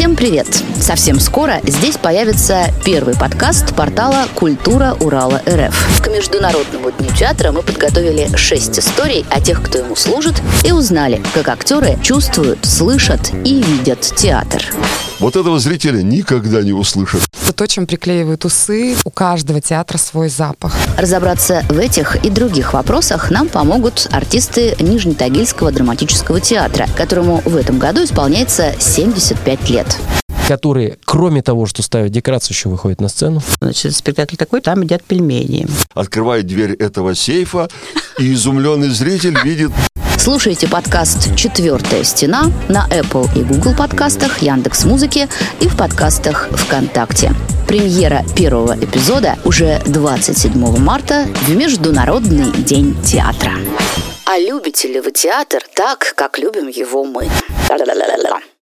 Всем привет! Совсем скоро здесь появится первый подкаст портала «Культура Урала РФ». К Международному дню театра мы подготовили шесть историй о тех, кто ему служит, и узнали, как актеры чувствуют, слышат и видят театр. Вот этого зрителя никогда не услышат. Это то, чем приклеивают усы. У каждого театра свой запах. Разобраться в этих и других вопросах нам помогут артисты Нижнетагильского драматического театра, которому в этом году исполняется 75 лет которые, кроме того, что ставят декорацию, еще выходят на сцену. Значит, спектакль такой, там едят пельмени. Открывает дверь этого сейфа, и изумленный зритель видит Слушайте подкаст «Четвертая стена» на Apple и Google подкастах, Яндекс Музыки и в подкастах ВКонтакте. Премьера первого эпизода уже 27 марта в Международный день театра. А любите ли вы театр так, как любим его мы?